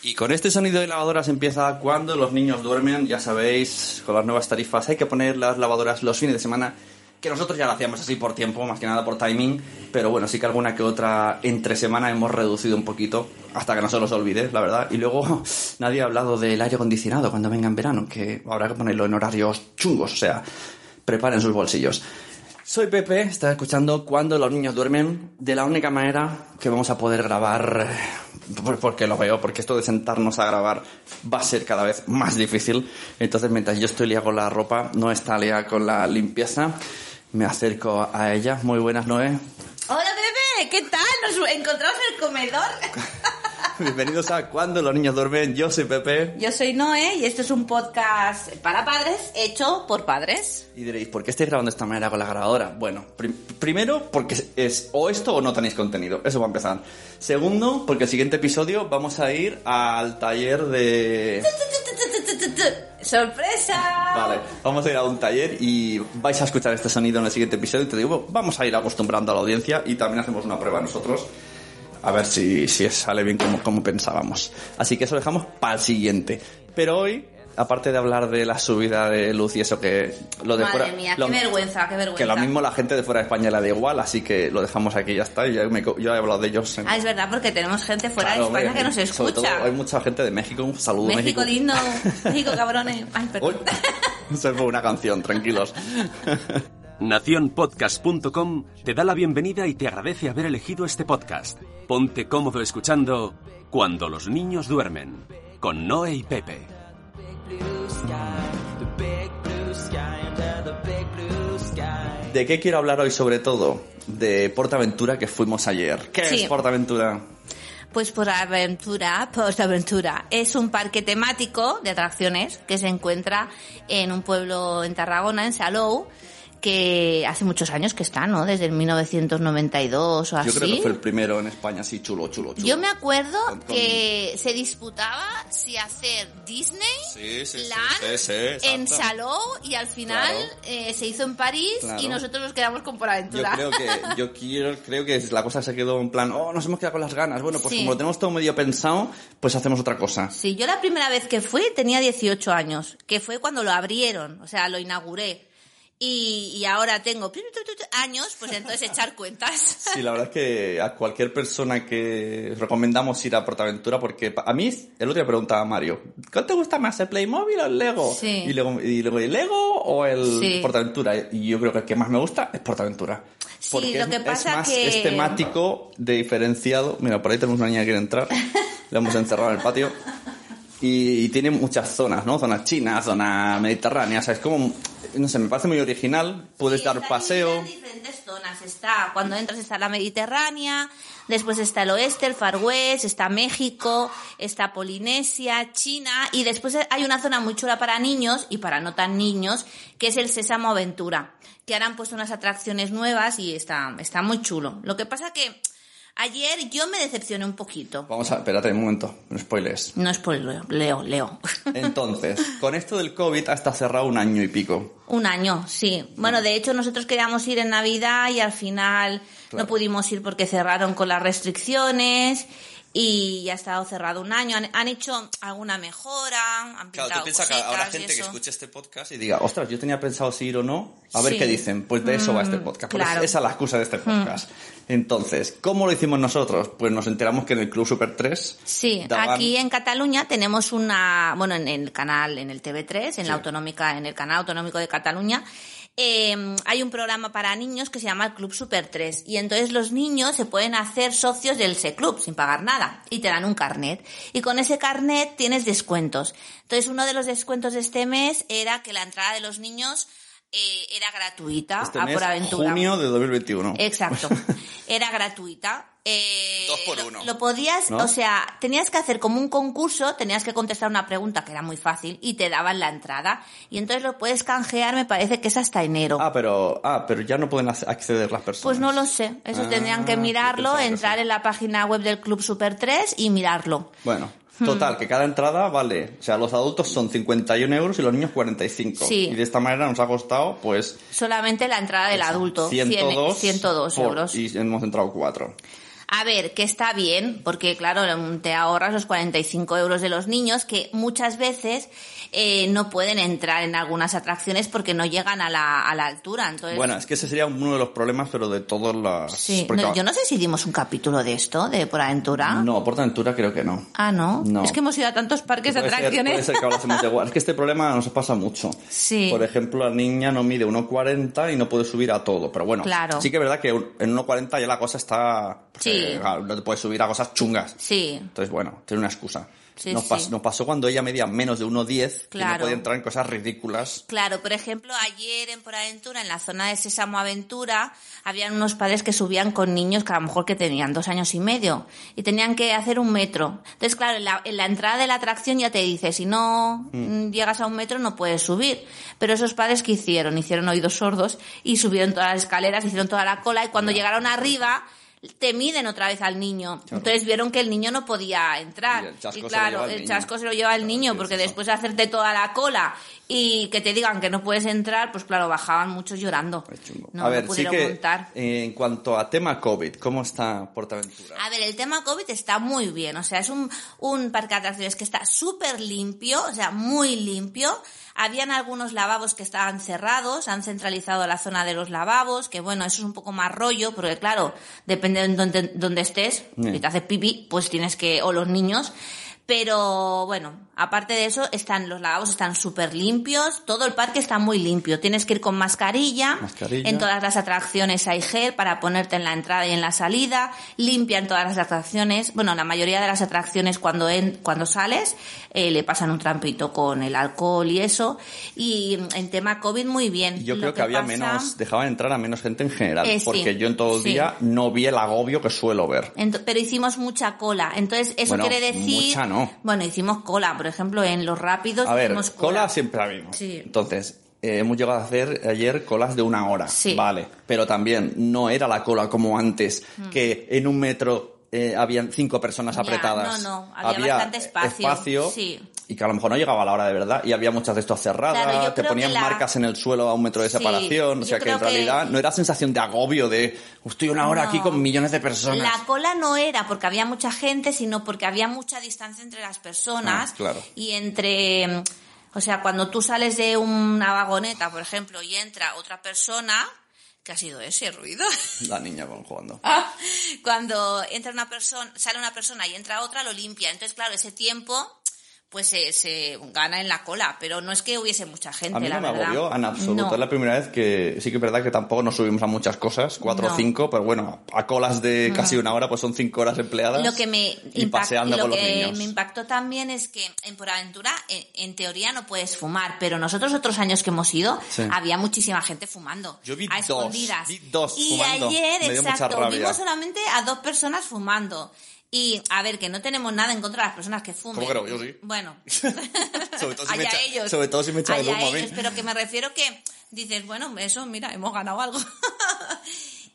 Y con este sonido de lavadoras empieza cuando los niños duermen, ya sabéis, con las nuevas tarifas hay que poner las lavadoras los fines de semana, que nosotros ya lo hacíamos así por tiempo, más que nada por timing, pero bueno, sí que alguna que otra entre semana hemos reducido un poquito, hasta que no se los olvide, la verdad. Y luego nadie ha hablado del aire acondicionado cuando venga en verano, que habrá que ponerlo en horarios chungos, o sea, preparen sus bolsillos. Soy Pepe, está escuchando Cuando los niños duermen, de la única manera que vamos a poder grabar, porque lo veo, porque esto de sentarnos a grabar va a ser cada vez más difícil. Entonces, mientras yo estoy liado con la ropa, no está liada con la limpieza, me acerco a ella. Muy buenas, Noé. Hola bebé, ¿qué tal? Nos encontramos en el comedor. Bienvenidos a Cuando los niños duermen. Yo soy Pepe. Yo soy Noé y este es un podcast para padres hecho por padres. Y diréis, ¿por qué estáis grabando de esta manera con la grabadora? Bueno, prim- primero porque es o esto o no tenéis contenido. Eso va a empezar. Segundo, porque el siguiente episodio vamos a ir al taller de... ¡Sorpresa! Vale, vamos a ir a un taller y vais a escuchar este sonido en el siguiente episodio. Y te digo, vamos a ir acostumbrando a la audiencia y también hacemos una prueba nosotros. A ver si, si sale bien como, como pensábamos. Así que eso lo dejamos para el siguiente. Pero hoy, aparte de hablar de la subida de luz y eso que lo de Madre fuera... mía, lo- qué vergüenza, qué vergüenza. Que lo mismo la gente de fuera de España le da igual, así que lo dejamos aquí ya está. Ya me yo he hablado de ellos. en- Ah, es verdad, porque tenemos gente fuera Claro, de España hombre, que nos Sobre todo escucha. hay mucha gente de México. Un saludo, México México. lindo, México cabrones. Ay, Uy, perdón. se fue una canción, tranquilos. Naciónpodcast.com te da la bienvenida y te agradece haber elegido este podcast. Ponte cómodo escuchando Cuando los niños duermen, con Noé y Pepe. ¿De qué quiero hablar hoy sobre todo? De Portaventura que fuimos ayer. ¿Qué Sí. es Portaventura? Pues por aventura, por aventura. Es un parque temático de atracciones que se encuentra en un pueblo en Tarragona, en Salou, que hace muchos años que está, ¿no? Desde el 1992 o así. Yo creo que fue el primero en España, así chulo, chulo, chulo. Yo me acuerdo que se disputaba si hacer Disney, Sí, sí, sí, Land sí, sí, en Salou y al final Claro. eh, se hizo en París Claro. y nosotros nos quedamos con Yo Poraventura. creo que, yo quiero, creo que la cosa se quedó en plan, oh, nos hemos quedado con las ganas. Bueno, pues Sí. como lo tenemos todo medio pensado, pues hacemos otra cosa. Sí, yo la primera vez que fui tenía 18 años, que fue cuando lo abrieron, o sea, lo inauguré. Y, y ahora tengo años, pues entonces echar cuentas. Sí, la verdad es que a cualquier persona que recomendamos ir a Portaventura, porque a mí, el otro día preguntaba a Mario, ¿cuál te gusta más, el Playmobil o el Lego? Sí. Y luego, y luego ¿el Lego o el Sí. Portaventura? Y yo creo que el que más me gusta es Portaventura. Sí, lo es, que es pasa más, que- es temático, de diferenciado. Mira, por ahí tenemos una niña que quiere entrar. La hemos encerrado en el patio. Y, y tiene muchas zonas, ¿no? Zona china, zona mediterránea. O sea, es como, no sé, me parece muy original. Puedes Sí, dar paseo. en diferentes zonas. Está, cuando entras está la Mediterránea, después está el oeste, el Far West, está México, está Polinesia, China, y después hay una zona muy chula para niños y para no tan niños, que es el Sésamo Aventura, que ahora han puesto unas atracciones nuevas y está, está muy chulo. Lo que pasa que ayer yo me decepcioné un poquito. Vamos a, espérate un momento, no spoilers. No por Leo, Leo, Leo. Entonces, con esto del COVID hasta cerrado un año y pico. Un año, sí. Bueno, de hecho nosotros queríamos ir en Navidad y al final Claro. no pudimos ir porque cerraron con las restricciones y ya ha estado cerrado un año. Han, han hecho alguna mejora, han pintado Claro, tú piensas que habrá gente que escuche este podcast y diga, ostras, yo tenía pensado si ir o no, a ver Sí. qué dicen. Pues de eso va este Mm, podcast. Claro. Mm. esa es la excusa de este podcast. Entonces, ¿cómo lo hicimos nosotros? Pues nos enteramos que en el Club Super 3 Sí, daban- aquí en Cataluña tenemos una, bueno, en el canal, en el TV3, en la autonómica, en el canal autonómico de Cataluña, eh, hay un programa para niños que se llama el Club Super 3 y entonces los niños se pueden hacer socios del C Club sin pagar nada. Y te dan un carnet. Y con ese carnet tienes descuentos. Entonces uno de los descuentos de este mes era que la entrada de los niños eh, era gratuita este a mes, por aventura. junio de 2021. Exacto. Era gratuita. Eh, Dos por lo- uno. Lo, podías, ¿No? o sea, tenías que hacer como un concurso, tenías que contestar una pregunta que era muy fácil y te daban la entrada. Y entonces lo puedes canjear, me parece que es hasta enero. Ah, pero, ah, pero ya no pueden ac- acceder las personas. pues no lo sé. Eso Ah, tendrían que yo mirarlo, que entrar sí. en la página web del Club Super 3 y mirarlo. Bueno. Total, que cada entrada vale, o sea, los adultos son 51 euros y los niños 45. Sí. Y de esta manera nos ha costado, pues, Solamente la entrada del adulto, 100 102, 102 por- euros. Y hemos entrado 4. A ver, que está bien, porque claro, te ahorras los 45 euros de los niños, que muchas veces eh, no pueden entrar en algunas atracciones porque no llegan a la, a la altura. Entonces, Bueno, es que ese sería uno de los problemas, pero de todas las... sí. porque- No, yo no sé si dimos un capítulo de esto, de Por Aventura. No, Portaventura creo que no. Ah, ¿no? No. Es que hemos ido a tantos parques de Puede ser- atracciones. puede ser que de. Es que este problema nos pasa mucho. Sí. Por ejemplo, la niña no mide 1,40 y no puede subir a todo. Pero bueno, Claro. sí que es verdad que en 1,40 ya la cosa está... pues, Sí. claro, no te puedes subir a cosas chungas. Sí. Entonces, bueno, tiene una excusa. Sí, nos, sí. pas- nos pasó cuando ella medía menos de 1,10 y no Claro. podía entrar en cosas ridículas. Claro, por ejemplo, ayer en Por Aventura, en la zona de Sésamo Aventura, habían unos padres que subían con niños que a lo mejor que tenían dos años y medio y tenían que hacer un metro. Entonces, claro, en la, en la entrada de la atracción ya te dice, si no mm, llegas a un metro no puedes subir. Pero esos padres que hicieron, hicieron oídos sordos y subieron todas las escaleras, hicieron toda la cola y cuando llegaron arriba te miden otra vez al niño. Entonces vieron que el niño no podía entrar. Y lo claro, el niño. chasco se lo lleva el niño ¿qué porque es después de hacerte toda la cola y que te digan que no puedes entrar, pues claro, bajaban muchos llorando. No, a no ver, sí que montar. eh, en cuanto a tema COVID, ¿cómo está Portaventura? A ver, el tema COVID está muy bien, o sea, es un, un parque de atracciones que está súper limpio, o sea, muy limpio. Habían algunos lavabos que estaban cerrados, han centralizado la zona de los lavabos, que bueno, eso es un poco más rollo, porque claro, depende de donde, donde estés, si te haces pipí, pues tienes que, o los niños, pero bueno, aparte de eso, están, los lavabos están súper limpios, todo el parque está muy limpio, tienes que ir con mascarilla, Mascarilla. en todas las atracciones hay gel para ponerte en la entrada y en la salida, limpian todas las atracciones, bueno, la mayoría de las atracciones cuando en, cuando sales eh, le pasan un trampito con el alcohol y eso, y en tema COVID muy bien. Yo Lo creo que, había pasa- menos, dejaban entrar a menos gente en general, Eh, sí, porque yo en todo el sí. día no vi el agobio que suelo ver. Ent- pero hicimos mucha cola, entonces eso Bueno, quiere decir... mucha no. Bueno, hicimos cola, por ejemplo, en los rápidos A ver, hicimos cola siempre la. Sí. Entonces, eh, hemos llegado a hacer ayer colas de una hora. Sí. Vale. Pero también no era la cola como antes, que en un metro eh, habían cinco personas Mm. Ya, apretadas. no, no, había bastante espacio, espacio, sí. Y que a lo mejor no llegaba a la hora de verdad. Y había muchas de estas cerradas, Claro, te ponían la- marcas en el suelo a un metro de Sí, separación. o sea que en que- realidad no era sensación de agobio de estoy una hora No. aquí con millones de personas. La cola no era porque había mucha gente, sino porque había mucha distancia entre las personas Ah, claro. y entre, o sea, cuando tú sales de una vagoneta, por ejemplo, y entra otra persona, ¿qué ha sido ese ruido? La niña con jugando. Ah, cuando entra una persona, sale una persona y entra otra, lo limpia. Entonces, claro, ese tiempo pues se, se gana en la cola, pero no es que hubiese mucha gente, A mí la no me verdad. agobió en absoluto. No. Es la primera vez que sí que es verdad que tampoco nos subimos a muchas cosas, cuatro o cinco, pero bueno, a colas de casi una hora, pues son cinco horas empleadas. Lo que me y impact- paseando lo con los que niños. me impactó también es que en Por Aventura, en, en teoría no puedes fumar, pero nosotros otros años que hemos ido, Sí. había muchísima gente fumando. Yo vi a dos, escondidas. vi dos y fumando. ayer, Me exacto, vimos solamente a dos personas fumando. Y, a ver, que no tenemos nada en contra de las personas que fumen. ¿Cómo que no? Yo sí. Bueno. Sobre todo si me Allá echa- ellos. sobre todo si me echa el humo a mí. pero que me refiero que dices, bueno, eso, mira, hemos ganado algo.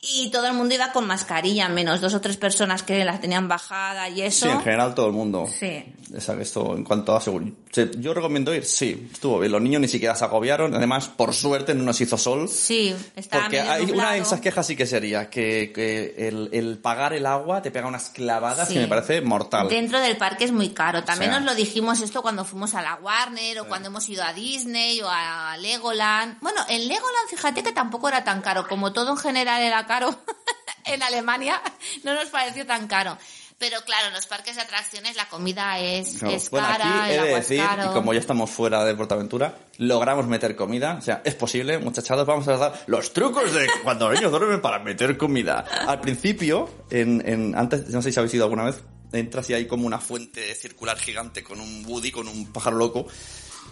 y todo el mundo iba con mascarilla, menos dos o tres personas que las tenían bajada y eso. Sí, en general todo el mundo. Sí. Esto en cuanto a seguridad. Yo recomiendo ir, sí, estuvo bien. Los niños ni siquiera se agobiaron. Además, por suerte no nos hizo sol. Sí, estaba Porque medio hay una de esas quejas sí que sería que, que el, el pagar el agua te pega unas clavadas Sí. que me parece mortal. Dentro del parque es muy caro. También O sea. nos lo dijimos esto cuando fuimos a la Warner o cuando hemos ido a Disney o a Legoland. Bueno, en Legoland fíjate que tampoco era tan caro. Como todo en general era caro en Alemania, no nos pareció tan caro. Pero claro, en los parques de atracciones la comida es, Claro. es bueno, cara, aquí he el de agua decir, es caro. y como ya estamos fuera de Portaventura, logramos meter comida. O sea, es posible, muchachados, vamos a dar los trucos de cuando los niños duermen para meter comida. Al principio, en, en, antes, no sé si habéis ido alguna vez, entras y hay como una fuente circular gigante con un Woody, con un pájaro loco.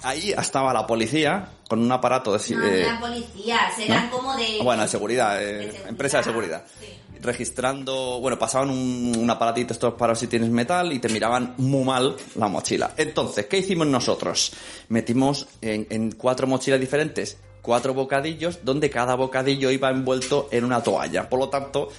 Ahí estaba la policía con un aparato de... No, eh, eran policías, eran ¿no? como de... Bueno, de seguridad, eh, de seguridad, empresa de seguridad. sí. Registrando, bueno, pasaban un, un aparatito estos para si tienes metal y te miraban muy mal la mochila. Entonces, ¿qué hicimos nosotros? Metimos en, en cuatro mochilas diferentes cuatro bocadillos donde cada bocadillo iba envuelto en una toalla. Por lo tanto,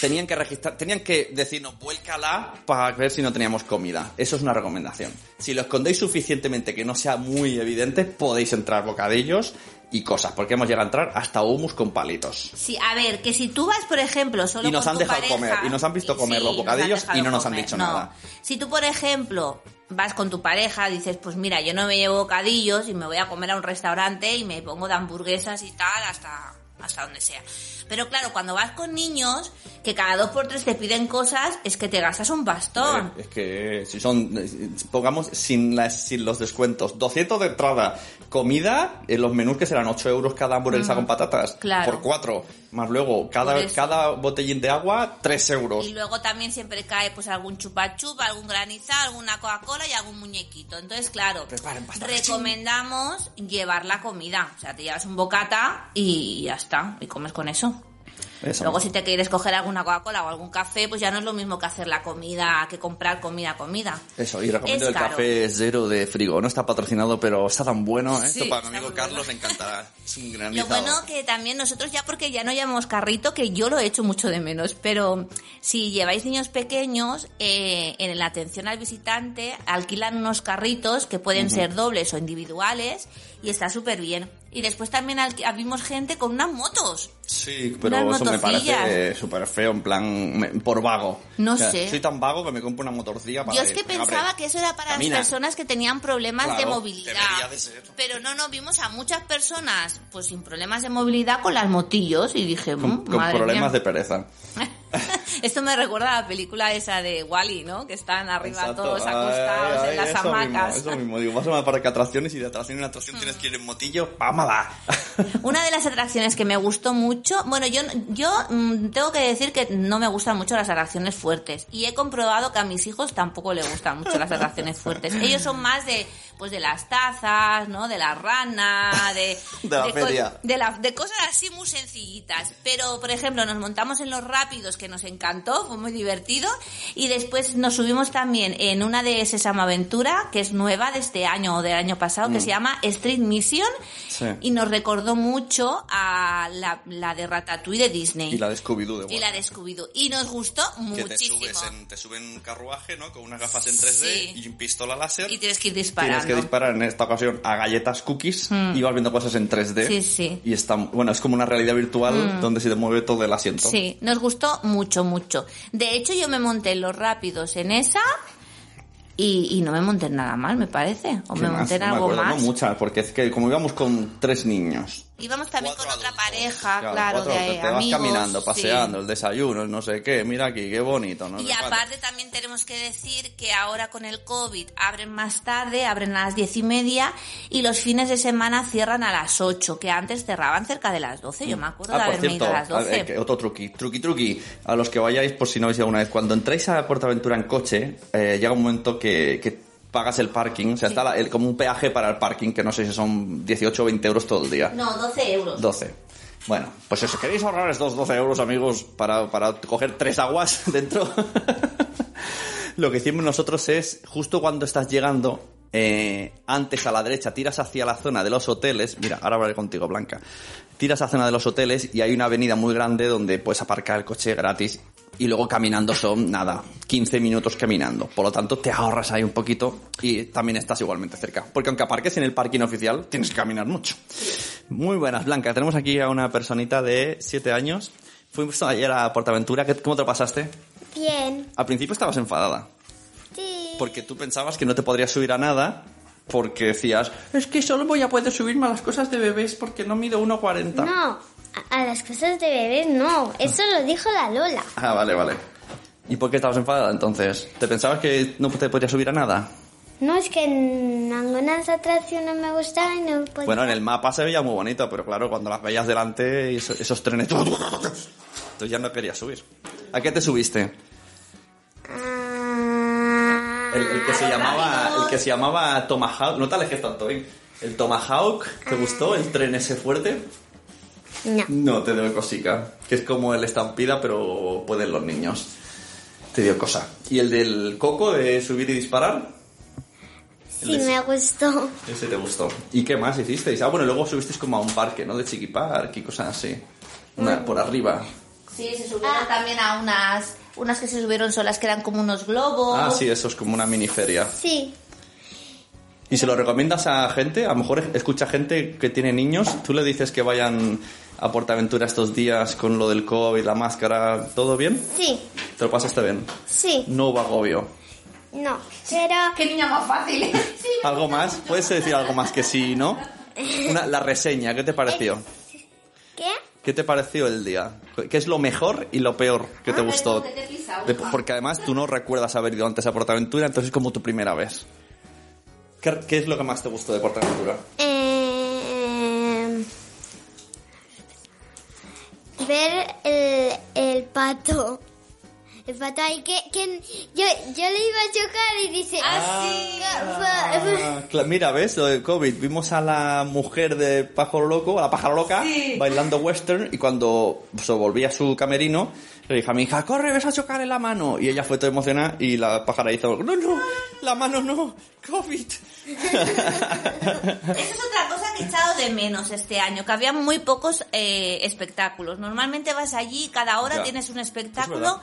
tenían que registrar, tenían que decirnos vuélcala para ver si no teníamos comida. Eso es una recomendación. Si lo escondéis suficientemente que no sea muy evidente, podéis entrar bocadillos y cosas, porque hemos llegado a entrar hasta humus con palitos. Sí, a ver, que si tú vas, por ejemplo, solo Y nos con han tu dejado pareja- comer, y nos han visto comer los bocadillos y no nos han dicho no. nada. Si tú, por ejemplo, vas con tu pareja, dices, pues mira, yo no me llevo bocadillos y me voy a comer a un restaurante y me pongo de hamburguesas y tal hasta, hasta donde sea. Pero claro, cuando vas con niños, que cada dos por tres te piden cosas, es que te gastas un bastón. Eh, Es que si son, eh, pongamos sin, las, sin los descuentos, 200 de entrada, comida, en los menús que serán 8 euros cada hamburguesa con patatas, Claro. por 4, más luego cada, cada botellín de agua, 3 euros. Y luego también siempre cae pues algún chupa chupa, algún granizado, alguna Coca-Cola y algún muñequito. Entonces, claro, recomendamos llevar la comida. O sea, te llevas un bocata y ya está, y comes con eso. Eso Luego mismo. si te quieres coger alguna Coca-Cola o algún café, pues ya no es lo mismo que hacer la comida, que comprar comida, comida. Eso, y recomiendo Es el caro. café cero de frigo. No está patrocinado, pero está tan bueno, ¿eh? Sí, Esto para mi amigo Carlos bueno. le encantará. Es un Lo granizado. bueno que también nosotros ya porque ya no llevamos carrito, que yo lo he hecho mucho de menos, pero si lleváis niños pequeños, eh, en la atención al visitante alquilan unos carritos que pueden ser dobles o individuales y está súper bien. Y después también vimos gente con unas motos. Sí, pero Unas eso me parece súper feo, en plan, me- por vago. No O sea, sé. Soy tan vago que me compro una motorcilla para Yo es que pensaba que eso era para camina. las personas que tenían problemas de movilidad. debería de ser. Pero no, no, vimos a muchas personas pues sin problemas de movilidad con las motillos y dije, Con, "Mm, con madre problemas mía". de pereza. Esto me recuerda a la película esa de Wally, ¿no? Que están arriba Exacto. todos Ay, acostados ay, en las eso hamacas. Mismo, eso mismo. Digo, vas a un parque de atracciones y de atracción en atracción tienes que ir en motillo. ¡Vámonos! Una de las atracciones que me gustó mucho, bueno, yo, yo mm, tengo que decir que no me gustan mucho las atracciones fuertes y he comprobado que a mis hijos tampoco les gustan mucho las atracciones fuertes. Ellos son más de, pues de las tazas, ¿no? De la rana, de, De la co- feria. de, la- de cosas así muy sencillitas. Pero, por ejemplo, nos montamos en los rápidos que nos encantó, fue muy divertido y después nos subimos también en una de Sesama Aventura que es nueva de este año o del año pasado que se llama Street Mission Mm. Sí. y nos recordó mucho a la, la de Ratatouille de Disney. Y la de Scooby-Doo de Y la de Scooby-Doo. Y nos gustó Que te muchísimo. subes en, te suben un carruaje, ¿no? Con unas gafas en 3D Sí. y un pistola láser. Y tienes que ir disparando. Tienes que disparar en esta ocasión a galletas cookies y vas viendo cosas en 3D. Sí, sí. Y está, bueno, es como una realidad virtual donde se te mueve todo el asiento. Sí, nos gustó mucho, mucho. De hecho, yo me monté en los rápidos en esa y, y no me monté en nada más, me parece. O ¿Qué me monté en me algo acuerdo, más. No muchas, porque es que como íbamos con tres niños. Íbamos también con otra pareja, claro, cuatro de te amigos. vas caminando, sí. paseando, el desayuno, el no sé qué, mira aquí, qué bonito. ¿no? Y aparte también tenemos que decir que ahora con el COVID abren más tarde, abren a las diez y media y los fines de semana cierran a las ocho, que antes cerraban cerca de las doce. Yo me acuerdo de Ah, por haberme cierto, ido a las doce. que otro truqui, truqui, truqui. A los que vayáis, por si no habéis alguna vez, cuando entráis a Portaventura en coche, eh, llega un momento que, que pagas el parking, o sea, Sí. está la- el- como un peaje para el parking, que no sé si son 18 o 20 euros todo el día. No, 12 euros. 12. Bueno, pues si os queréis ahorrar estos 12 euros, amigos, para, para coger tres aguas dentro, lo que hicimos nosotros es, justo cuando estás llegando, eh, antes a la derecha, tiras hacia la zona de los hoteles, mira, ahora hablaré contigo, Blanca, tiras a la zona de los hoteles y hay una avenida muy grande donde puedes aparcar el coche gratis y luego caminando son, nada, 15 minutos caminando. Por lo tanto, te ahorras ahí un poquito y también estás igualmente cerca. Porque aunque aparques en el parking oficial, tienes que caminar mucho. Muy buenas, Blanca. Tenemos aquí a una personita de 7 años. Fuimos ayer a Portaventura. ¿Qué- ¿Cómo te lo pasaste? Bien. Al principio estabas enfadada. Sí. Porque tú pensabas que no te podrías subir a nada porque decías, es que solo voy a poder subirme a las cosas de bebés porque no mido 1,40. No, a, a las cosas de bebés no. Eso lo dijo la Lola. Ah, vale, vale. ¿Y por qué estabas enfadada entonces? ¿Te pensabas que no te podrías subir a nada? No, es que en algunas atracciones me gustaban y no podía. Bueno, en el mapa se veía muy bonito, pero claro, cuando las veías delante, esos, esos trenes... Entonces ya no querías subir. ¿A qué te subiste? Ah, El, el que se llamaba, el que se llamaba Tomahawk, no te alejes tanto, ¿eh? El Tomahawk, ¿te gustó? ¿El tren ese fuerte? No. No, te dio cosica. Que es como el estampida, pero pueden los niños. Te dio cosa. ¿Y el del coco de subir y disparar? Sí, me gustó. Ese te gustó. ¿Y qué más hicisteis? Ah, bueno, luego subisteis como a un parque, ¿no? De Chiqui Park y cosas así. Una, por arriba. Sí, se subieron también a unas, unas que se subieron solas que eran como unos globos. Ah, sí, eso es como una mini feria. Sí. ¿Y se lo recomiendas a gente? A lo mejor escucha gente que tiene niños. ¿Tú le dices que vayan a Portaventura estos días con lo del COVID, la máscara, todo bien? Sí, ¿Te lo pasaste bien? sí, No hubo agobio. no, pero Qué niña más fácil. Sí. ¿Algo más? ¿Puedes decir algo más que sí, no? Una- la reseña, ¿qué te pareció? ¿qué? ¿Qué te pareció el día? ¿Qué es lo mejor y lo peor que te Ah, gustó? te pisado. De- porque además tú no recuerdas haber ido antes a Portaventura, entonces es como tu primera vez. ¿Qué, qué es lo que más te gustó de Portaventura? Eh, ver el, el pato. El pato ahí que, que yo, yo le iba a chocar y dice... Ah. Ah, mira, ¿ves? Lo de COVID. Vimos a la mujer de Pájaro Loco, a la pájaro loca, Sí. bailando western y cuando se volvía a su camerino, le dije a mi hija, corre, ves a chocar en la mano. Y ella fue toda emocionada y la pájara hizo, no, no, la mano no, COVID. Esa es otra cosa que he echado de menos este año, que había muy pocos eh, espectáculos. Normalmente vas allí, cada hora Ya. tienes un Es espectáculo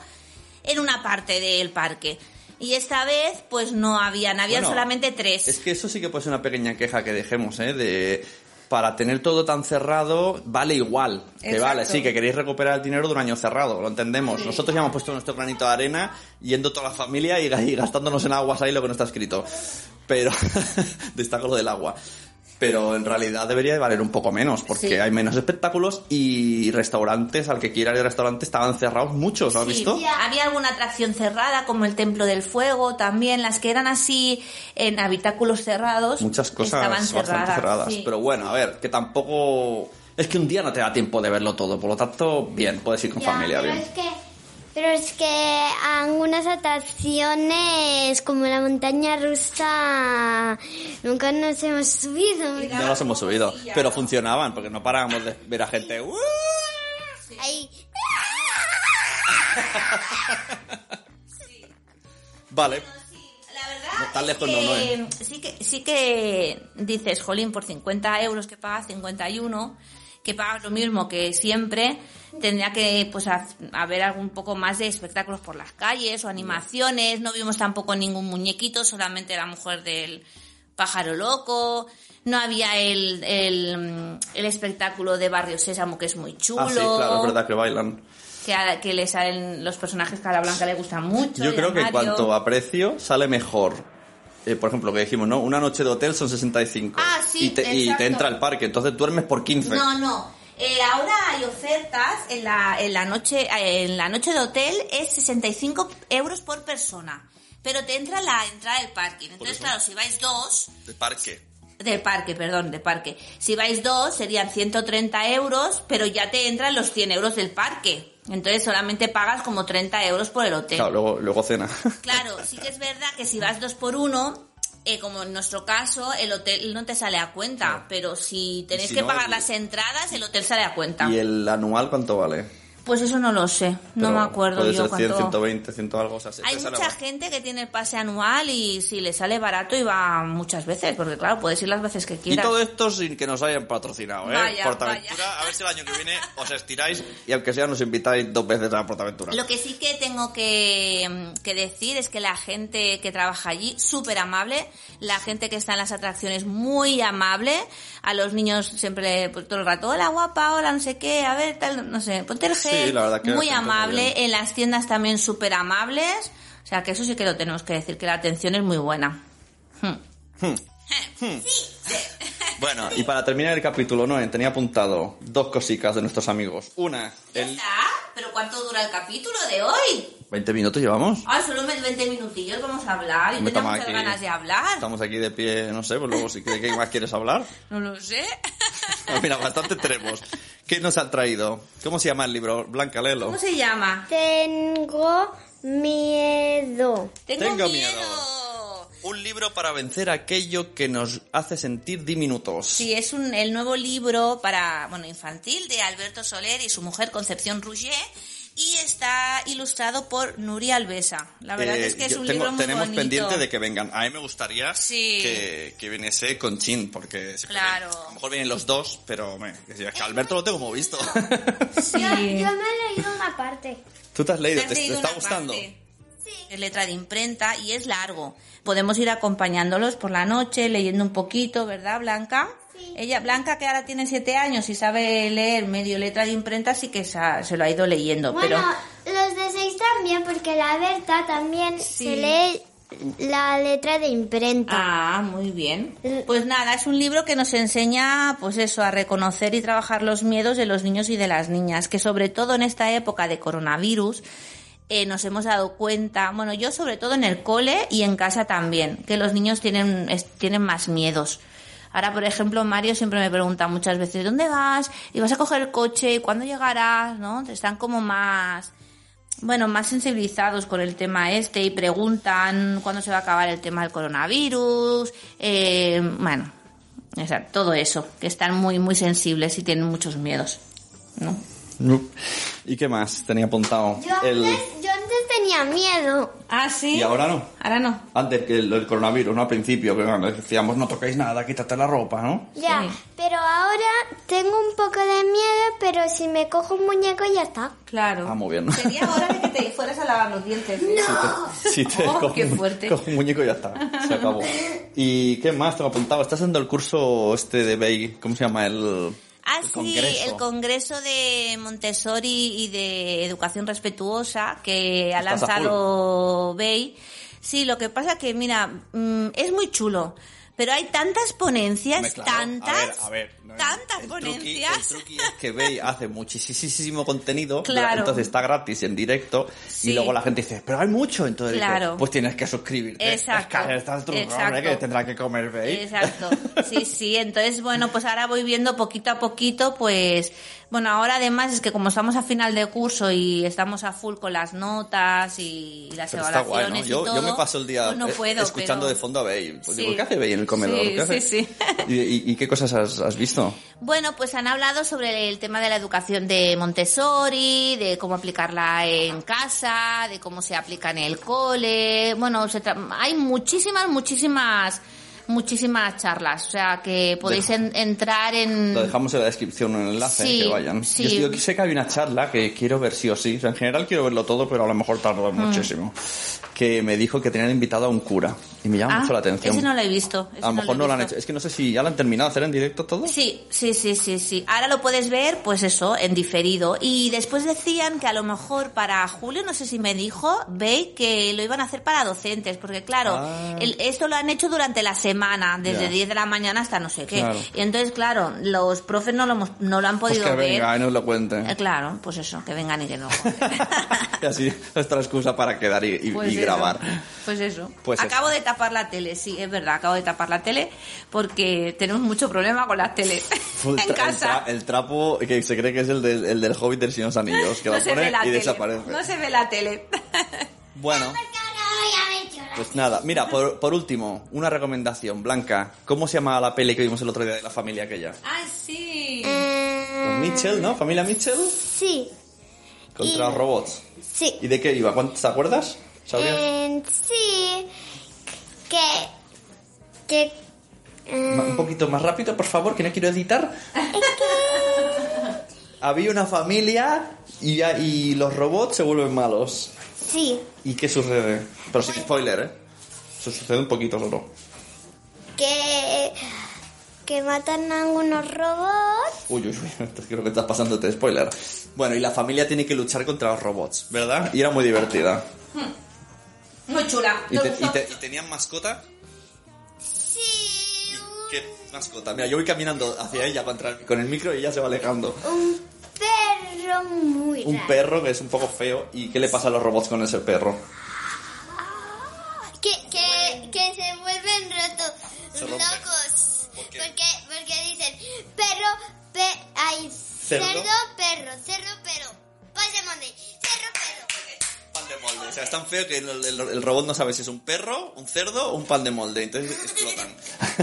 en una parte del parque. Y esta vez, pues no habían, habían Bueno, solamente tres. Es que eso sí que puede ser una pequeña queja que dejemos, ¿eh? De para tener todo tan cerrado, vale igual. Que vale, sí, que queréis recuperar el dinero de un año cerrado, lo entendemos. Nosotros ya hemos puesto nuestro granito de arena, yendo toda la familia y, y gastándonos en aguas ahí lo que no está escrito. Pero, destaco lo del agua. Pero en realidad debería de valer un poco menos, porque Sí. hay menos espectáculos y restaurantes, al que quiera ir al restaurante, estaban cerrados muchos, ¿lo has Sí, visto? Había alguna atracción cerrada, como el Templo del Fuego, también las que eran así en habitáculos cerrados. muchas cosas estaban bastante cerradas. cerradas. sí. Pero bueno, a ver, que tampoco... Es que un día no te da tiempo de verlo todo, por lo tanto, bien, puedes ir con Ya, familia, pero bien. Es que, pero es que algunas atracciones como la montaña rusa nunca nos hemos subido. No los hemos subido, pero funcionaban, porque no parábamos de ver a gente... "Uh". Ahí. Vale, La verdad No, tan es lejos que no, no, ¿eh? sí que sí que dices, jolín, por 50 euros que pagas 51, que pagas lo mismo que siempre, tendría que pues ha- haber algún poco más de espectáculos por las calles o animaciones, no vimos tampoco ningún muñequito, solamente la mujer del pájaro loco, no había el, el, el espectáculo de Barrio Sésamo que es muy chulo. ah, sí, claro, es verdad que bailan. Que, a- que le salen los personajes que a la Blanca le gustan mucho. Yo creo que en cuanto a precio, sale mejor. Eh, por ejemplo, que dijimos, ¿no? Una noche de hotel son 65. Ah, sí, y te, y te entra el parque, entonces duermes por 15. No, no. Eh, ahora hay ofertas en la, en la noche eh, en la noche de hotel es 65 euros por persona. Pero te entra la entrada del parking. Entonces, claro, si vais dos, De parque. Del parque, perdón, de parque. Si vais dos, serían 130 euros, pero ya te entran los 100 euros del parque. Entonces solamente pagas como 30 euros por el hotel. Claro, luego, luego cena. Claro, sí que es verdad que si vas dos por uno, eh, como en nuestro caso, el hotel no te sale a cuenta, pero si tenéis si que no, pagar el- las entradas, el hotel sale a cuenta. ¿Y el anual cuánto vale? Pues eso no lo sé, no Pero me acuerdo Puede yo ser 100, cuánto. 120, 100 algo. O sea, se- Hay mucha gente que tiene el pase anual y si le sale barato y va muchas veces, porque claro, puedes ir las veces que Y quieras. todo esto sin que nos hayan patrocinado, ¿eh? Vaya, Portaventura, vaya. a ver si el año que viene os estiráis y aunque sea nos invitáis dos veces a Portaventura. Lo que sí que tengo que, que decir es que la gente que trabaja allí, súper amable, la gente que está en las atracciones, muy amable, a los niños siempre pues, todo el rato, hola guapa, hola no sé qué, a ver, tal, no sé, ponte el Sí, la verdad que muy amable, bien. en las tiendas también súper amables, o sea que eso sí que lo tenemos que decir, que la atención es muy buena. Hmm. Bueno, y para terminar el capítulo 9 tenía apuntado dos cositas de nuestros amigos. Una, ¿Ya el... está? ¿Pero cuánto dura el capítulo de hoy? ¿20 minutos llevamos? Ah, solo 20 minutillos vamos a hablar. Yo tenía muchas aquí- ganas de hablar. Estamos aquí de pie, no sé, pues luego si ¿de qué más quieres hablar? No lo sé. Mira, bastante tenemos. ¿Qué nos han traído? ¿Cómo se llama el libro? Blanca, léelo. ¿Cómo se llama? Tengo miedo. Tengo, Tengo miedo. Un libro para vencer aquello que nos hace sentir diminutos. Sí, es un, el nuevo libro para, bueno, infantil de Alberto Soler y su mujer Concepción Rouget y está ilustrado por Nuria Alvesa. La verdad Eh, es que es un tengo- libro muy tenemos bonito. pendiente de que vengan. A mí me gustaría Sí. que, que viniese con Chin, porque Claro. a lo mejor vienen los dos, pero me, es que Alberto lo tengo como visto. Sí. Yo, yo me he leído una parte. ¿Tú te has leído? ¿Te has ¿Te, te leído está gustando? parte? Sí. Es letra de imprenta y es largo. Podemos ir acompañándolos por la noche, leyendo un poquito, ¿verdad, Blanca? Ella, Blanca, que ahora tiene siete años y sabe leer medio letra de imprenta, sí que se, ha- se lo ha ido leyendo. Bueno, pero los de seis también, porque la Berta también Sí. se lee la letra de imprenta. Ah, muy bien. Pues nada, es un libro que nos enseña, pues eso, a reconocer y trabajar los miedos de los niños y de las niñas, que sobre todo en esta época de coronavirus eh, nos hemos dado cuenta, bueno, yo sobre todo en el cole y en casa también, que los niños tienen, es- tienen más miedos. Ahora, por ejemplo, Mario siempre me pregunta muchas veces, ¿dónde vas? ¿Y vas a coger el coche? ¿Y cuándo llegarás? ¿No? Están como más, bueno, más sensibilizados con el tema este y preguntan cuándo se va a acabar el tema del coronavirus. eh, bueno, o sea, todo eso, que están muy, muy sensibles y tienen muchos miedos. ¿no? ¿Y qué más tenía apuntado? Yo, El... tenía miedo. Ah, sí. ¿Y ahora no? Ahora no. Antes que el, el coronavirus, ¿no? Al principio, que bueno, decíamos no toquéis nada, quítate la ropa, ¿no? Ya, Sí. pero ahora tengo un poco de miedo, pero si me cojo un muñeco ya está. Claro. Ah, muy bien. Sería hora de que te fueras a lavar los dientes. ¿eh? Si te Oh, cojo qué un- fuerte. cojo un muñeco y ya está, se acabó. ¿Y qué más tengo apuntado? ¿Estás haciendo el curso este de Bay? ¿Cómo se llama? El, Ah, el sí, congreso. el Congreso de Montessori y de Educación Respetuosa que ha lanzado Bay. Sí, lo que pasa que, mira, mm, es muy chulo, pero hay tantas ponencias, claro. tantas, A ver, a ver, no, tantas el truqui- ponencias. el truqui es que Bay hace muchísimo contenido, Claro. entonces está gratis en directo Sí. y luego la gente dice, pero hay mucho, entonces dice, Claro. pues tienes que suscribirte. Exacto, Es que hombre, que tendrá que comer Bay. Exacto, sí, sí. Entonces, bueno, pues ahora voy viendo poquito a poquito, pues, bueno, ahora además es que como estamos a final de curso y estamos a full con las notas y las Pero está guay, evaluaciones ¿no? y Yo, todo, yo me paso el día pues no eh, puedo, escuchando pero- de fondo a Bay. Pues Sí. digo, ¿qué hace Bay en el comedor? Sí, ¿Qué hace? sí, sí. ¿Y, y- y qué cosas has, has visto? Bueno, pues han hablado sobre el tema de la educación de Montessori, de cómo aplicarla en casa, de cómo se aplica en el cole. Bueno, se tra- hay muchísimas, muchísimas, muchísimas charlas. O sea, que podéis Deja- en- entrar en... Lo dejamos en la descripción, en el enlace, Sí, que vayan. sí. Yo, yo sé que hay una charla que quiero ver sí o sí. O sea, en general quiero verlo todo, pero a lo mejor tardo Mm. muchísimo. Que me dijo que tenían invitado a un cura. Y me llama Ah, mucho la atención. Ese no lo he visto. a lo mejor no lo han hecho. Es que no sé si ya lo han terminado de hacer en directo todo. Sí, sí, sí, sí, sí. Ahora lo puedes ver, pues eso, en diferido. Y después decían que a lo mejor para julio, no sé si me dijo, ve que lo iban a hacer para docentes, porque claro, Ah. el- esto lo han hecho durante la semana, desde Ya. 10 de la mañana hasta no sé qué. Claro. Y entonces, claro, los profes no lo, hemos- no lo han Pues podido que ver. venga y nos lo cuente. Eh, claro, pues eso, que vengan y que no. y así nuestra excusa para quedar y, y- Pues y grabar. Pues eso. Pues acabo eso. de tapar la tele, sí, es verdad, acabo de tapar la tele porque tenemos mucho problema con las teles El, en tra- el casa. tra- el trapo que se cree que es el del, el del Hobbit del Señor de los Anillos, que no lo se pone ve la y tele. desaparece. No se ve la tele. Bueno, pues nada. Mira, por, por último, una recomendación. Blanca, ¿cómo se llama la peli que vimos el otro día de la familia aquella? ¡Ay, sí! Eh, Mitchell, ¿no? ¿Familia Mitchell? sí, Contra Y- robots. sí. ¿Y de qué iba? ¿Cuánto- ¿Te acuerdas? ¿Sabrías? Eh, sí, que... que eh, Un poquito más rápido, por favor, que no quiero editar. Había una familia y, y los robots se vuelven malos. sí, ¿Y qué sucede? Pero sin spoiler, ¿eh? Eso sucede un poquito solo. que... que matan a algunos robots. Uy, uy, uy, creo que estás pasándote spoiler. Bueno, y la familia tiene que luchar contra los robots, ¿verdad? Y era muy divertida. Muy chula. ¿Y, ¿Te te- gustó? y te- y tenían mascota? Sí, ¿Qué mascota? Mira, yo voy caminando hacia ella para entrar con el micro y ella se va alejando. un perro muy Un perro que es un poco feo. ¿Y qué le pasa a los robots con ese perro? Que el, el- el robot no sabe si es un perro, un cerdo o un pan de molde. Entonces explotan.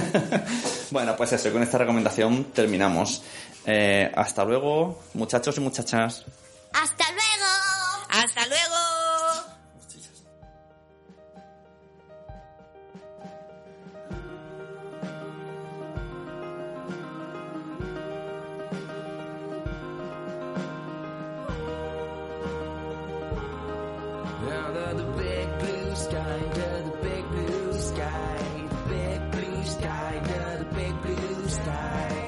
bueno, pues eso, con esta recomendación terminamos. Eh, hasta luego, muchachos y muchachas. Hasta luego. ¡Hasta luego! the big blue sky, under the big blue sky, big blue sky, under the big blue sky.